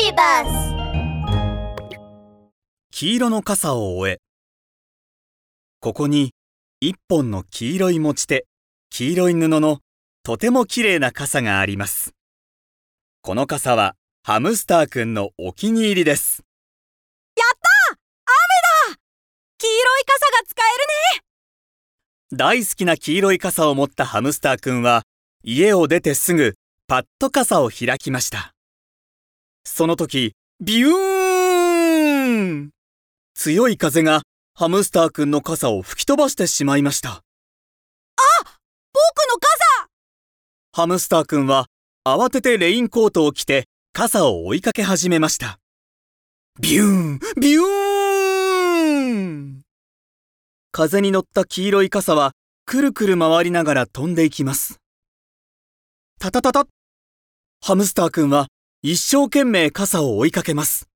ビバス黄色の傘を終え。ここに一本の黄色い持ち手、黄色い布のとても綺麗な傘があります。この傘はハムスターくんのお気に入りです。黄色い傘が使えるね大好きな黄色い傘を持ったハムスターくんは家を出てすぐパッと傘を開きました。その時、ビューン強い風がハムスターくんの傘を吹き飛ばしてしまいました。僕の傘ハムスターくんは慌ててレインコートを着て傘を追いかけ始めました。ビューンビューン風に乗った黄色い傘はくるくる回りながら飛んでいきます。タタタタハムスターくんは一生懸命傘を追いかけます。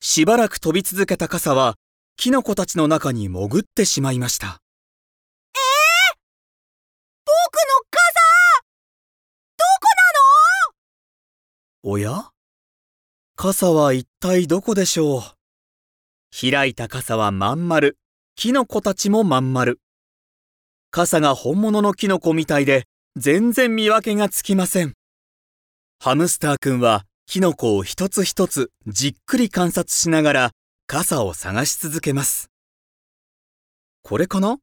しばらく飛び続けた傘はキノコたちの中に潜ってしまいました。僕の傘？どこおや？傘は一体どこでしょう？開いた傘はまん丸、キノコたちもまん丸。傘が本物のキノコみたいで全然見分けがつきません。ハムスターくんはキノコを一つ一つじっくり観察しながら傘を探し続けます。これかな？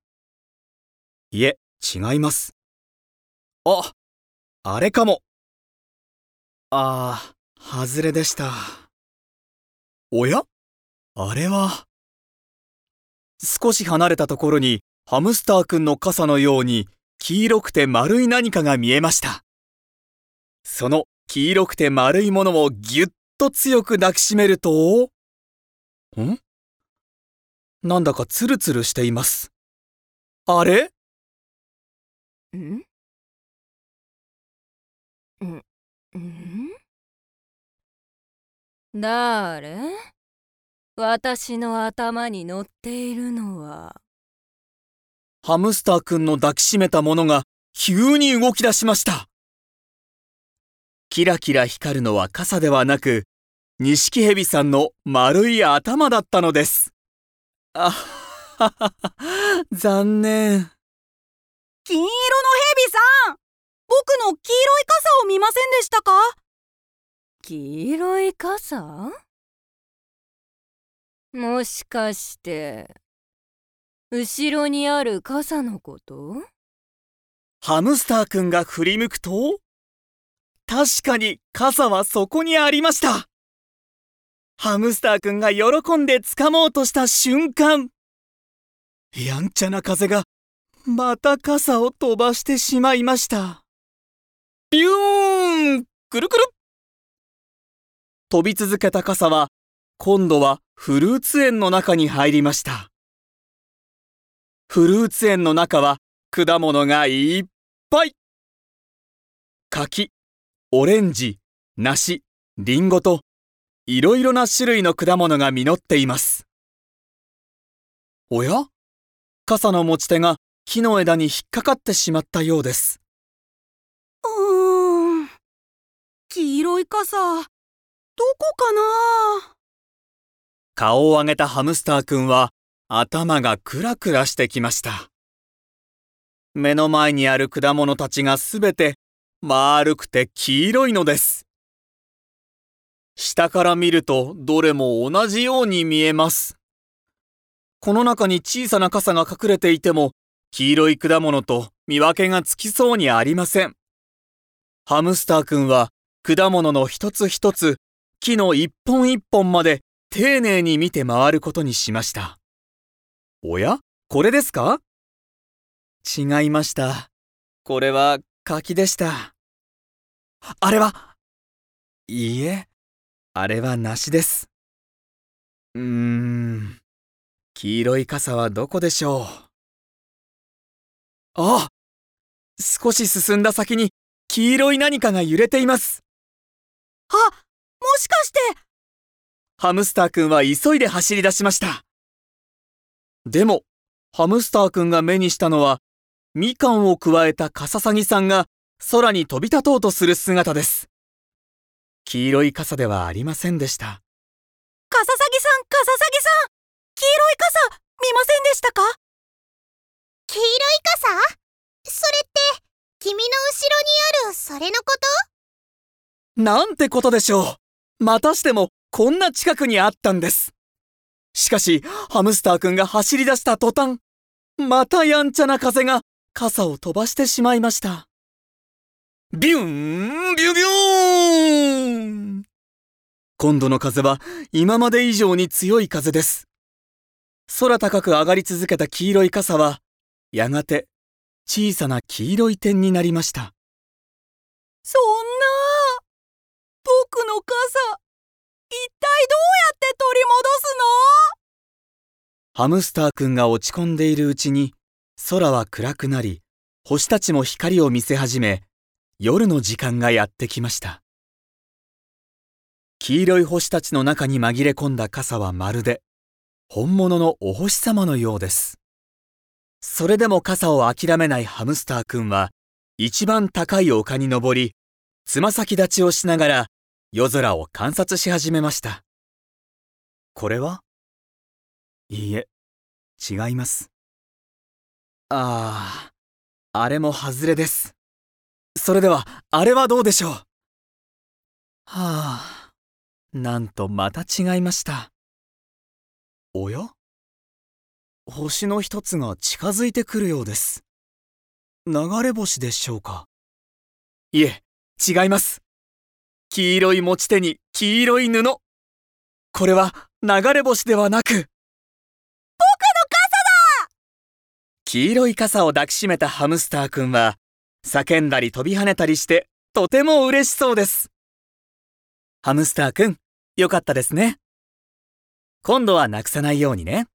いえ、違います。あ、あれかも。ああ、外れでした。おや？あれは。少し離れたところにハムスターくんの傘のように黄色くて丸い何かが見えました。その黄色くて丸いものをぎゅっと強く抱きしめると、ん？なんだかツルツルしています。あれ？ん？ん？ん？だれ私の頭に乗っているのは。ハムスターくんの抱きしめたものが急に動き出しました。キラキラ光るのは傘ではなく、ニシキヘビさんの丸い頭だったのです。あははは、残念。金色の蛇さん僕の黄色い傘を見ませんでしたか？黄色い傘？もしかして後ろにある傘のこと？ハムスターくんが振り向くと、確かに傘はそこにありました。ハムスターくんが喜んで掴もうとした瞬間、やんちゃな風がまた傘を飛ばしてしまいました。ビューンくるくる飛び続けた傘は今度はフルーツ園の中に入りました。フルーツ園の中は果物がいっぱい柿、オレンジ、梨、リンゴといろいろな種類の果物が実っています。おや？傘の持ち手が木の枝に引っかかってしまったようです。うーん黄色い傘どこかな？顔を上げたハムスターくんは頭がクラクラしてきました。目の前にある果物たちがすべて丸くて黄色いのです。下から見るとどれも同じように見えます。この中に小さな傘が隠れていても黄色い果物と見分けがつきそうにありません。ハムスターくんは果物の一つ一つ木の一本一本まで丁寧に見て回ることにしました。おや？これですか？違いました。これは柿でした。あれはいいえ、あれは梨です。うーん、黄色い傘はどこでしょう。あ少し進んだ先に黄色い何かが揺れています。あもしかしてハムスターくんは急いで走り出しました。でも、ハムスターくんが目にしたのは、みかんをくわえたカササギさんが空に飛び立とうとする姿です。黄色い傘ではありませんでした。カササギさん、カササギさん黄色い傘、見ませんでしたか？黄色い傘？それって、君の後ろにあるそれのこと？なんてことでしょう。またしてもこんな近くにあったんです。しかし、ハムスターくんが走り出した途端、またやんちゃな風が傘を飛ばしてしまいました。ビューンビュビューン今度の風は今まで以上に強い風です。空高く上がり続けた黄色い傘は、やがて小さな黄色い点になりました。そんな僕の傘、一体どうやって取り戻すの？ハムスターくんが落ち込んでいるうちに空は暗くなり星たちも光を見せ始め夜の時間がやってきました。黄色い星たちの中に紛れ込んだ傘はまるで本物のお星様のようです。それでも傘を諦めないハムスターくんは一番高い丘に登りつま先立ちをしながら夜空を観察し始めました。これは？いいえ、違います。ああ、あれも外れです。それでは、あれはどうでしょう？はあ、なんとまた違いました。おや？星の一つが近づいてくるようです。流れ星でしょうか？いえ、違います。黄色い持ち手に黄色い布。これは流れ星ではなく、黄色い傘を抱きしめたハムスターくんは、叫んだり飛び跳ねたりして、とても嬉しそうです。ハムスターくん、よかったですね。今度はなくさないようにね。